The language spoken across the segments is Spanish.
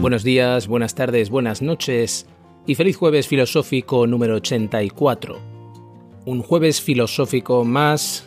Buenos días, buenas tardes, buenas noches y feliz jueves filosófico número 84. Un jueves filosófico más,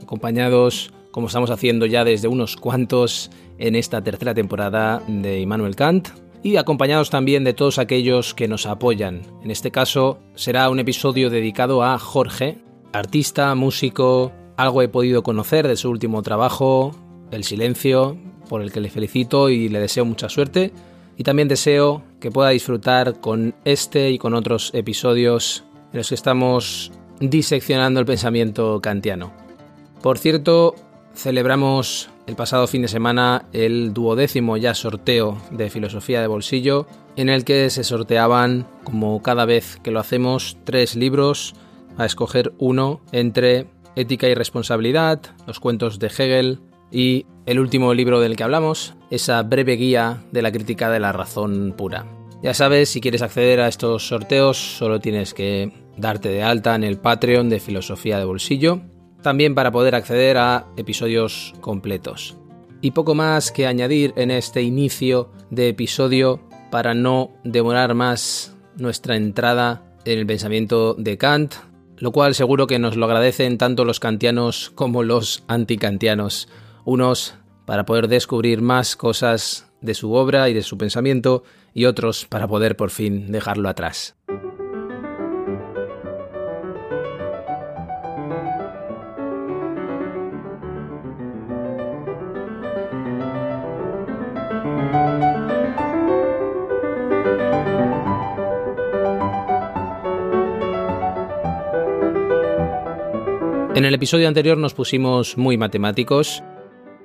acompañados, como estamos haciendo ya desde unos cuantos en esta tercera temporada de Immanuel Kant, y acompañados también de todos aquellos que nos apoyan. En este caso será un episodio dedicado a Jorge, artista, músico, algo he podido conocer de su último trabajo, El Silencio, por el que le felicito y le deseo mucha suerte y también deseo que pueda disfrutar con este y con otros episodios en los que estamos diseccionando el pensamiento kantiano. Por cierto, celebramos el pasado fin de semana el duodécimo ya sorteo de filosofía de bolsillo, en el que se sorteaban, como cada vez que lo hacemos, tres libros a escoger uno entre Ética y Responsabilidad, los cuentos de Hegel y el último libro del que hablamos, esa breve guía de la crítica de la razón pura. Ya sabes, si quieres acceder a estos sorteos, solo tienes que darte de alta en el Patreon de Filosofía de Bolsillo, también para poder acceder a episodios completos. Y poco más que añadir en este inicio de episodio para no demorar más nuestra entrada en el pensamiento de Kant, lo cual seguro que nos lo agradecen tanto los kantianos como los antikantianos unos para poder descubrir más cosas de su obra y de su pensamiento y otros para poder por fin dejarlo atrás. En el episodio anterior nos pusimos muy matemáticos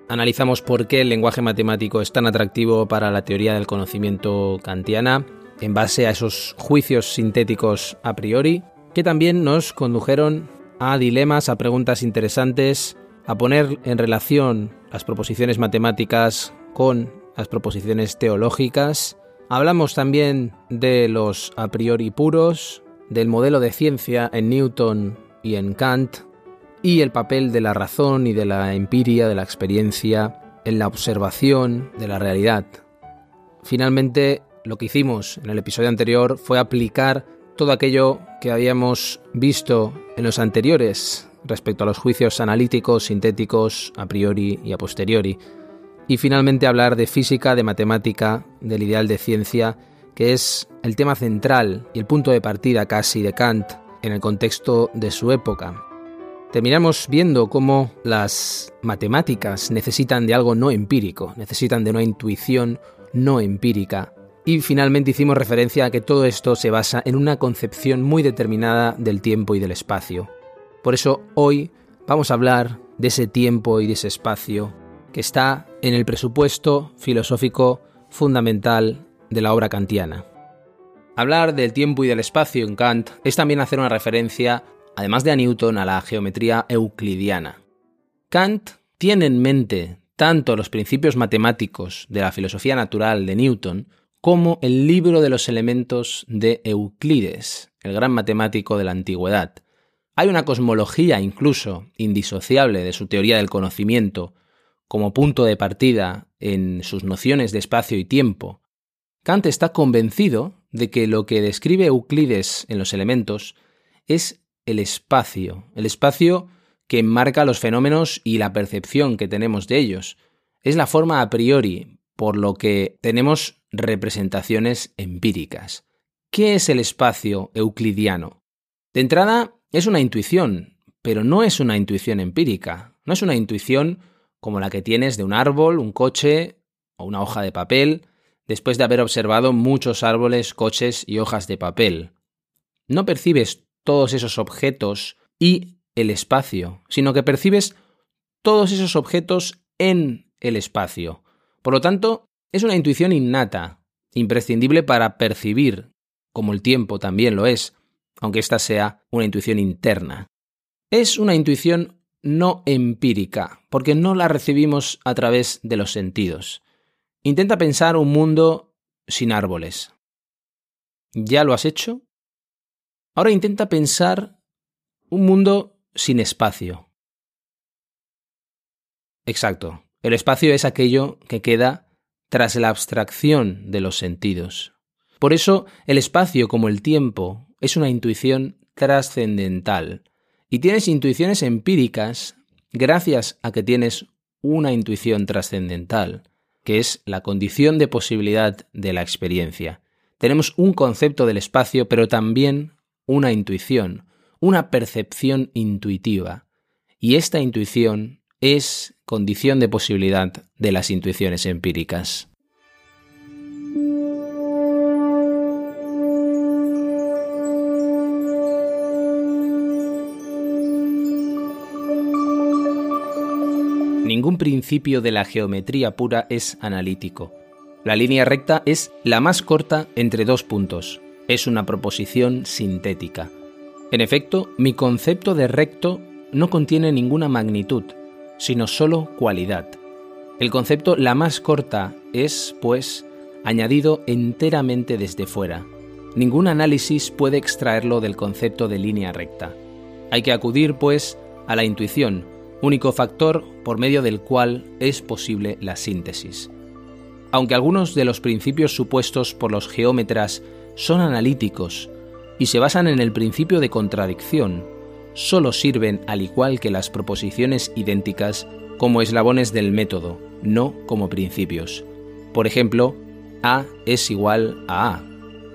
Analizamos por qué el lenguaje matemático es tan atractivo para la teoría del conocimiento kantiana, en base a esos juicios sintéticos a priori, que también nos condujeron a dilemas, a preguntas interesantes, a poner en relación las proposiciones matemáticas con las proposiciones teológicas. Hablamos también de los a priori puros, del modelo de ciencia en Newton y en Kant, y el papel de la razón y de la empiria, de la experiencia, en la observación de la realidad. Finalmente, lo que hicimos en el episodio anterior fue aplicar todo aquello que habíamos visto en los anteriores respecto a los juicios analíticos, sintéticos, a priori y a posteriori. Y finalmente hablar de física, de matemática, del ideal de ciencia, que es el tema central y el punto de partida casi de Kant en el contexto de su época, terminamos viendo cómo las matemáticas necesitan de algo no empírico, necesitan de una intuición no empírica. Y finalmente hicimos referencia a que todo esto se basa en una concepción muy determinada del tiempo y del espacio. Por eso hoy vamos a hablar de ese tiempo y de ese espacio que está en el presupuesto filosófico fundamental de la obra kantiana. Hablar del tiempo y del espacio en Kant es también hacer una referencia además de a Newton, a la geometría euclidiana. Kant tiene en mente tanto los principios matemáticos de la filosofía natural de Newton como el libro de los elementos de Euclides, el gran matemático de la antigüedad. Hay una cosmología incluso indisociable de su teoría del conocimiento como punto de partida en sus nociones de espacio y tiempo. Kant está convencido de que lo que describe Euclides en los elementos es el espacio, el espacio que enmarca los fenómenos y la percepción que tenemos de ellos. Es la forma a priori, por lo que tenemos representaciones empíricas. ¿Qué es el espacio euclidiano? De entrada, es una intuición, pero no es una intuición empírica, no es una intuición como la que tienes de un árbol, un coche o una hoja de papel, después de haber observado muchos árboles, coches y hojas de papel. No percibes todos esos objetos y el espacio, sino que percibes todos esos objetos en el espacio. Por lo tanto, es una intuición innata, imprescindible para percibir, como el tiempo también lo es, aunque ésta sea una intuición interna. Es una intuición no empírica, porque no la recibimos a través de los sentidos. Intenta pensar un mundo sin árboles. ¿Ya lo has hecho? Ahora intenta pensar un mundo sin espacio. Exacto. El espacio es aquello que queda tras la abstracción de los sentidos. Por eso, el espacio como el tiempo es una intuición trascendental. Y tienes intuiciones empíricas gracias a que tienes una intuición trascendental, que es la condición de posibilidad de la experiencia. Tenemos un concepto del espacio, pero también una intuición, una percepción intuitiva. Y esta intuición es condición de posibilidad de las intuiciones empíricas. Ningún principio de la geometría pura es analítico. La línea recta es la más corta entre dos puntos. Es una proposición sintética. En efecto, mi concepto de recto no contiene ninguna magnitud, sino solo cualidad. El concepto la más corta es, pues, añadido enteramente desde fuera. Ningún análisis puede extraerlo del concepto de línea recta. Hay que acudir, pues, a la intuición, único factor por medio del cual es posible la síntesis. Aunque algunos de los principios supuestos por los geómetras son analíticos y se basan en el principio de contradicción, solo sirven, al igual que las proposiciones idénticas, como eslabones del método, no como principios. Por ejemplo, A es igual a A,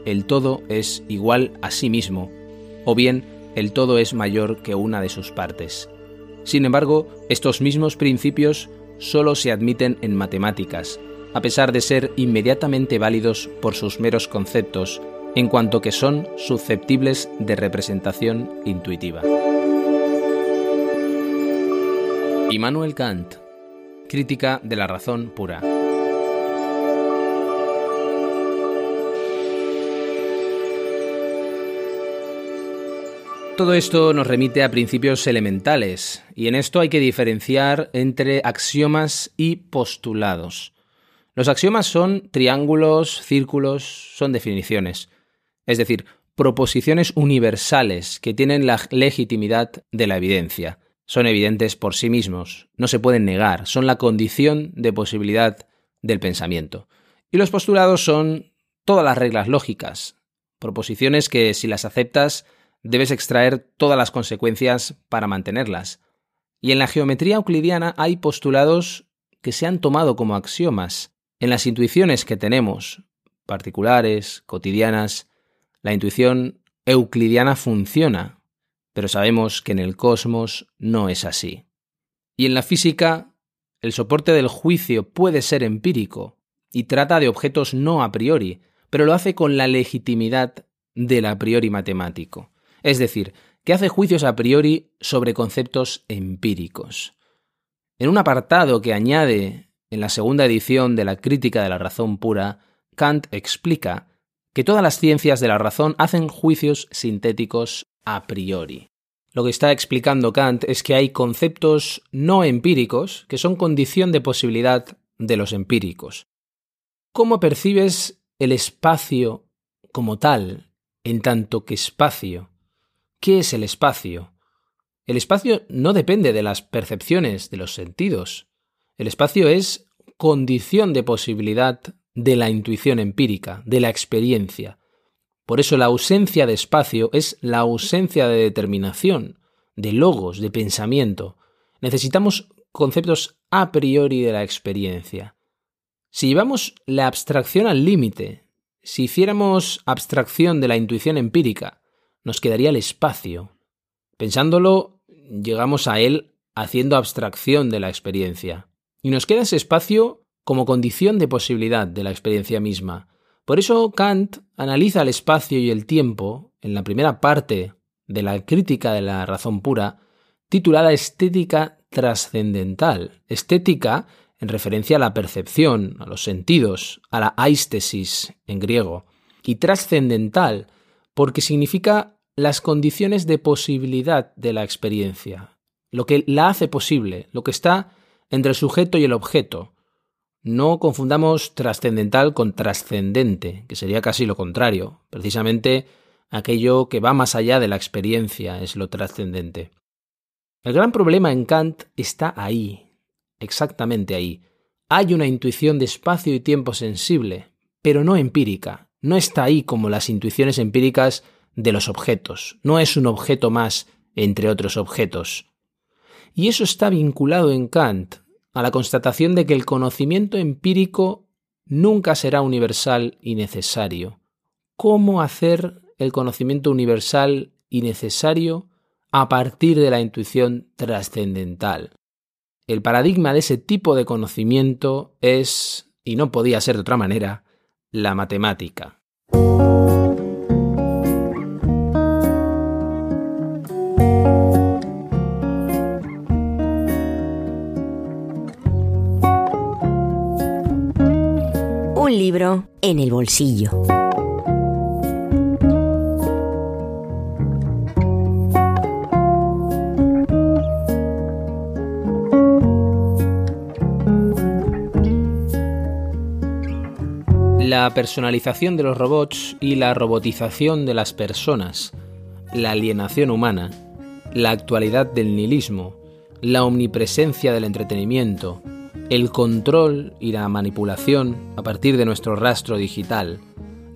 el todo es igual a sí mismo, o bien el todo es mayor que una de sus partes. Sin embargo, estos mismos principios solo se admiten en matemáticas, a pesar de ser inmediatamente válidos por sus meros conceptos, en cuanto que son susceptibles de representación intuitiva. Immanuel Kant, Crítica de la razón pura. Todo esto nos remite a principios elementales, y en esto hay que diferenciar entre axiomas y postulados. Los axiomas son triángulos, círculos, son definiciones, es decir, proposiciones universales que tienen la legitimidad de la evidencia son evidentes por sí mismos, no se pueden negar, son la condición de posibilidad del pensamiento. Y los postulados son todas las reglas lógicas, proposiciones que si las aceptas debes extraer todas las consecuencias para mantenerlas. Y en la geometría euclidiana hay postulados que se han tomado como axiomas. En las intuiciones que tenemos, particulares, cotidianas, la intuición euclidiana funciona pero sabemos que en el cosmos no es así. Y en la física, el soporte del juicio puede ser empírico y trata de objetos no a priori, pero lo hace con la legitimidad del a priori matemático. Es decir, que hace juicios a priori sobre conceptos empíricos. En un apartado que añade en la segunda edición de la Crítica de la Razón Pura, Kant explica que todas las ciencias de la razón hacen juicios sintéticos a priori. Lo que está explicando Kant es que hay conceptos no empíricos que son condición de posibilidad de los empíricos. ¿Cómo percibes el espacio como tal, en tanto que espacio? ¿Qué es el espacio? El espacio no depende de las percepciones de los sentidos. El espacio es condición de posibilidad de la intuición empírica, de la experiencia. Por eso la ausencia de espacio es la ausencia de determinación, de logos, de pensamiento. Necesitamos conceptos a priori de la experiencia. Si llevamos la abstracción al límite, si hiciéramos abstracción de la intuición empírica, nos quedaría el espacio. Pensándolo, llegamos a él haciendo abstracción de la experiencia. Y nos queda ese espacio como condición de posibilidad de la experiencia misma. Por eso Kant analiza el espacio y el tiempo en la primera parte de la crítica de la razón pura, titulada Estética trascendental. Estética en referencia a la percepción, a los sentidos, a la aistesis en griego, y trascendental porque significa las condiciones de posibilidad de la experiencia, lo que la hace posible, lo que está entre el sujeto y el objeto. No confundamos trascendental con trascendente, que sería casi lo contrario. Precisamente aquello que va más allá de la experiencia es lo trascendente. El gran problema en Kant está ahí, exactamente ahí. Hay una intuición de espacio y tiempo sensible, pero no empírica. No está ahí como las intuiciones empíricas de los objetos. No es un objeto más entre otros objetos. Y eso está vinculado en Kant a la constatación de que el conocimiento empírico nunca será universal y necesario. ¿Cómo hacer el conocimiento universal y necesario a partir de la intuición trascendental? El paradigma de ese tipo de conocimiento es, y no podía ser de otra manera, la matemática. Un libro en el bolsillo. la personalización de los robots y la robotización de las personas, la alienación humana, la actualidad del nihilismo, la omnipresencia del entretenimiento, el control y la manipulación a partir de nuestro rastro digital,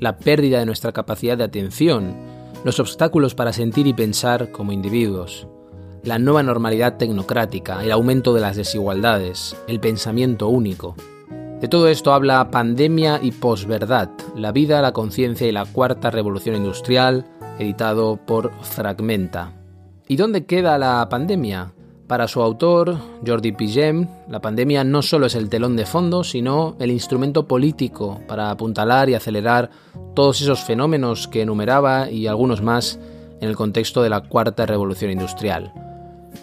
la pérdida de nuestra capacidad de atención, los obstáculos para sentir y pensar como individuos, la nueva normalidad tecnocrática, el aumento de las desigualdades, el pensamiento único, de todo esto habla Pandemia y Posverdad, la vida, la conciencia y la cuarta revolución industrial, editado por Fragmenta. ¿Y dónde queda la pandemia? Para su autor, Jordi Pigem, la pandemia no solo es el telón de fondo, sino el instrumento político para apuntalar y acelerar todos esos fenómenos que enumeraba y algunos más en el contexto de la cuarta revolución industrial.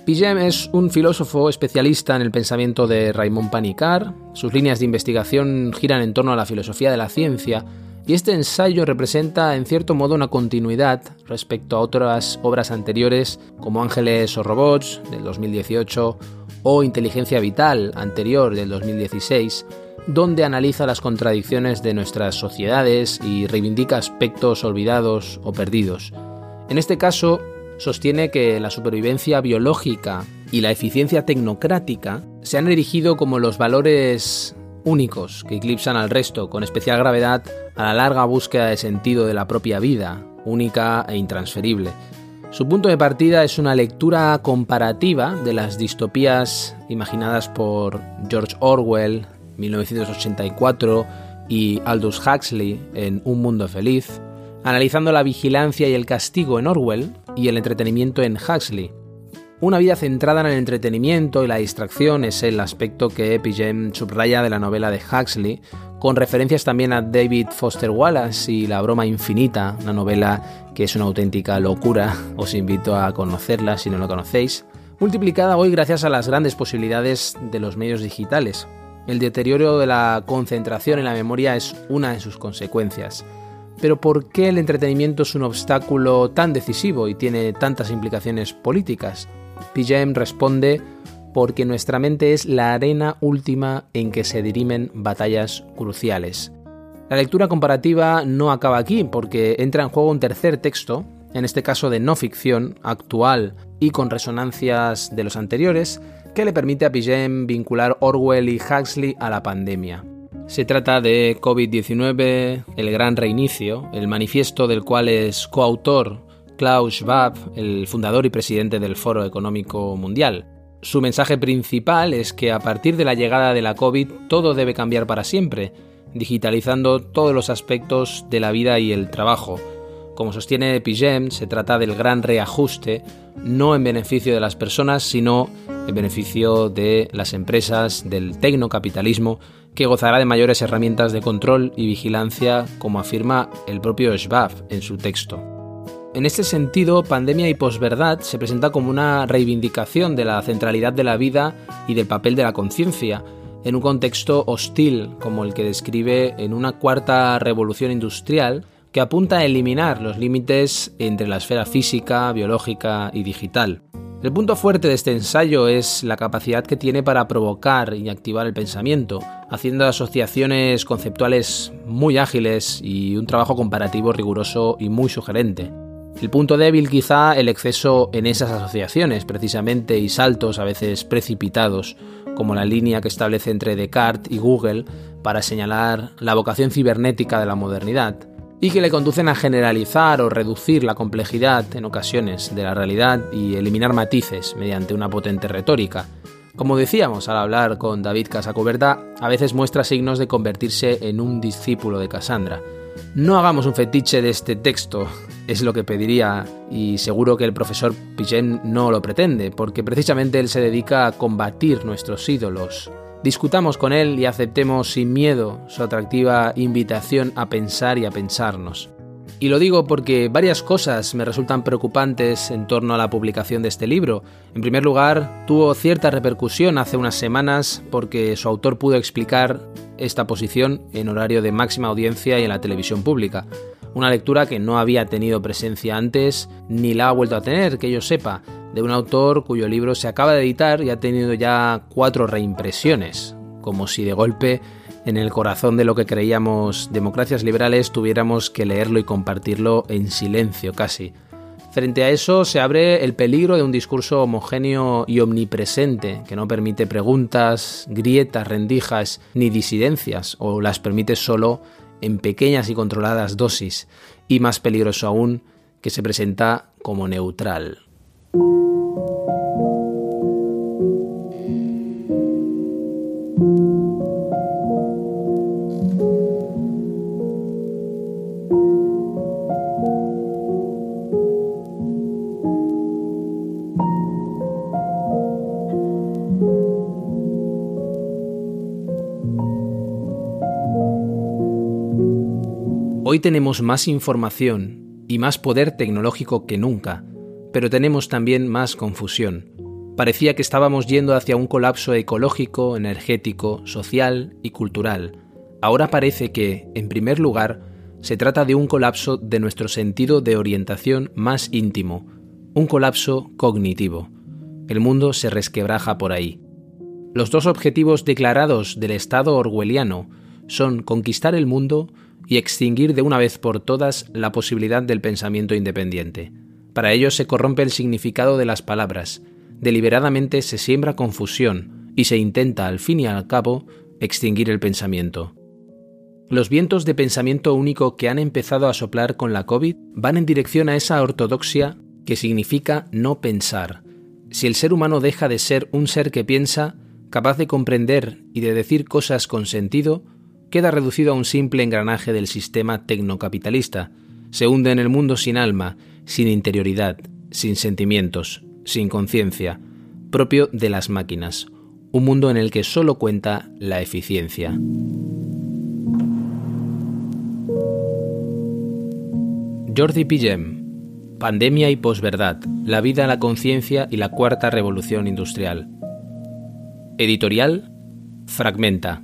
Pigem es un filósofo especialista en el pensamiento de Raymond Panicard. Sus líneas de investigación giran en torno a la filosofía de la ciencia y este ensayo representa en cierto modo una continuidad respecto a otras obras anteriores como Ángeles o Robots del 2018 o Inteligencia Vital anterior del 2016, donde analiza las contradicciones de nuestras sociedades y reivindica aspectos olvidados o perdidos. En este caso, sostiene que la supervivencia biológica y la eficiencia tecnocrática se han erigido como los valores únicos que eclipsan al resto, con especial gravedad a la larga búsqueda de sentido de la propia vida, única e intransferible. Su punto de partida es una lectura comparativa de las distopías imaginadas por George Orwell, 1984, y Aldous Huxley en Un Mundo Feliz, analizando la vigilancia y el castigo en Orwell y el entretenimiento en Huxley. Una vida centrada en el entretenimiento y la distracción es el aspecto que Epigem subraya de la novela de Huxley, con referencias también a David Foster Wallace y La broma infinita, una novela que es una auténtica locura, os invito a conocerla si no la conocéis, multiplicada hoy gracias a las grandes posibilidades de los medios digitales. El deterioro de la concentración en la memoria es una de sus consecuencias. Pero ¿por qué el entretenimiento es un obstáculo tan decisivo y tiene tantas implicaciones políticas? PJM responde porque nuestra mente es la arena última en que se dirimen batallas cruciales. La lectura comparativa no acaba aquí porque entra en juego un tercer texto, en este caso de no ficción, actual y con resonancias de los anteriores, que le permite a PJM vincular Orwell y Huxley a la pandemia. Se trata de COVID-19, el gran reinicio, el manifiesto del cual es coautor Klaus Schwab, el fundador y presidente del Foro Económico Mundial. Su mensaje principal es que a partir de la llegada de la COVID todo debe cambiar para siempre, digitalizando todos los aspectos de la vida y el trabajo, Como sostiene Pigem, se trata del gran reajuste, no en beneficio de las personas, sino en beneficio de las empresas, del tecnocapitalismo, que gozará de mayores herramientas de control y vigilancia, como afirma el propio Schwab en su texto. En este sentido, Pandemia y Posverdad se presenta como una reivindicación de la centralidad de la vida y del papel de la conciencia, en un contexto hostil como el que describe en una cuarta revolución industrial que apunta a eliminar los límites entre la esfera física, biológica y digital. El punto fuerte de este ensayo es la capacidad que tiene para provocar y activar el pensamiento, haciendo asociaciones conceptuales muy ágiles y un trabajo comparativo riguroso y muy sugerente. El punto débil quizá el exceso en esas asociaciones, precisamente, y saltos a veces precipitados, como la línea que establece entre Descartes y Google para señalar la vocación cibernética de la modernidad, y que le conducen a generalizar o reducir la complejidad en ocasiones de la realidad y eliminar matices mediante una potente retórica. Como decíamos al hablar con David Casacoberta, a veces muestra signos de convertirse en un discípulo de Cassandra, no hagamos un fetiche de este texto, es lo que pediría, y seguro que el profesor Pigeon no lo pretende, porque precisamente él se dedica a combatir nuestros ídolos. Discutamos con él y aceptemos sin miedo su atractiva invitación a pensar y a pensarnos. Y lo digo porque varias cosas me resultan preocupantes en torno a la publicación de este libro. En primer lugar, tuvo cierta repercusión hace unas semanas porque su autor pudo explicar esta posición en horario de máxima audiencia y en la televisión pública. Una lectura que no había tenido presencia antes ni la ha vuelto a tener, que yo sepa, de un autor cuyo libro se acaba de editar y ha tenido ya cuatro reimpresiones, como si de golpe en el corazón de lo que creíamos democracias liberales tuviéramos que leerlo y compartirlo en silencio casi. Frente a eso se abre el peligro de un discurso homogéneo y omnipresente que no permite preguntas, grietas, rendijas ni disidencias o las permite solo en pequeñas y controladas dosis y más peligroso aún que se presenta como neutral. Hoy tenemos más información y más poder tecnológico que nunca, pero tenemos también más confusión. Parecía que estábamos yendo hacia un colapso ecológico, energético, social y cultural. Ahora parece que, en primer lugar, se trata de un colapso de nuestro sentido de orientación más íntimo, un colapso cognitivo. El mundo se resquebraja por ahí. Los dos objetivos declarados del Estado orwelliano son conquistar el mundo y extinguir de una vez por todas la posibilidad del pensamiento independiente. Para ello se corrompe el significado de las palabras, deliberadamente se siembra confusión y se intenta, al fin y al cabo, extinguir el pensamiento. Los vientos de pensamiento único que han empezado a soplar con la COVID van en dirección a esa ortodoxia que significa no pensar. Si el ser humano deja de ser un ser que piensa, capaz de comprender y de decir cosas con sentido, queda reducido a un simple engranaje del sistema tecnocapitalista. Se hunde en el mundo sin alma, sin interioridad, sin sentimientos, sin conciencia, propio de las máquinas, un mundo en el que solo cuenta la eficiencia. Jordi Pillem, Pandemia y posverdad, la vida, la conciencia y la cuarta revolución industrial. Editorial, Fragmenta.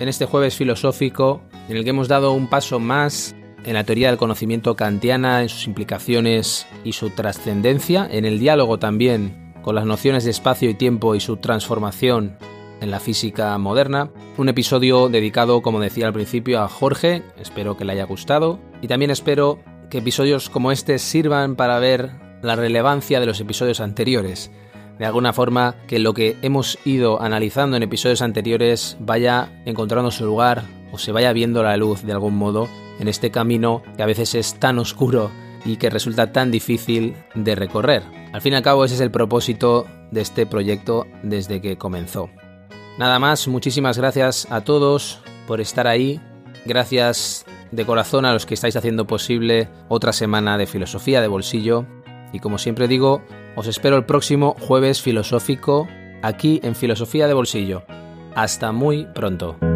en este jueves filosófico en el que hemos dado un paso más en la teoría del conocimiento kantiana, en sus implicaciones y su trascendencia, en el diálogo también con las nociones de espacio y tiempo y su transformación en la física moderna. Un episodio dedicado, como decía al principio, a Jorge, espero que le haya gustado. Y también espero que episodios como este sirvan para ver la relevancia de los episodios anteriores. De alguna forma que lo que hemos ido analizando en episodios anteriores vaya encontrando su lugar o se vaya viendo la luz de algún modo en este camino que a veces es tan oscuro y que resulta tan difícil de recorrer. Al fin y al cabo ese es el propósito de este proyecto desde que comenzó. Nada más, muchísimas gracias a todos por estar ahí. Gracias de corazón a los que estáis haciendo posible otra semana de filosofía de bolsillo. Y como siempre digo, os espero el próximo jueves filosófico aquí en Filosofía de Bolsillo. Hasta muy pronto.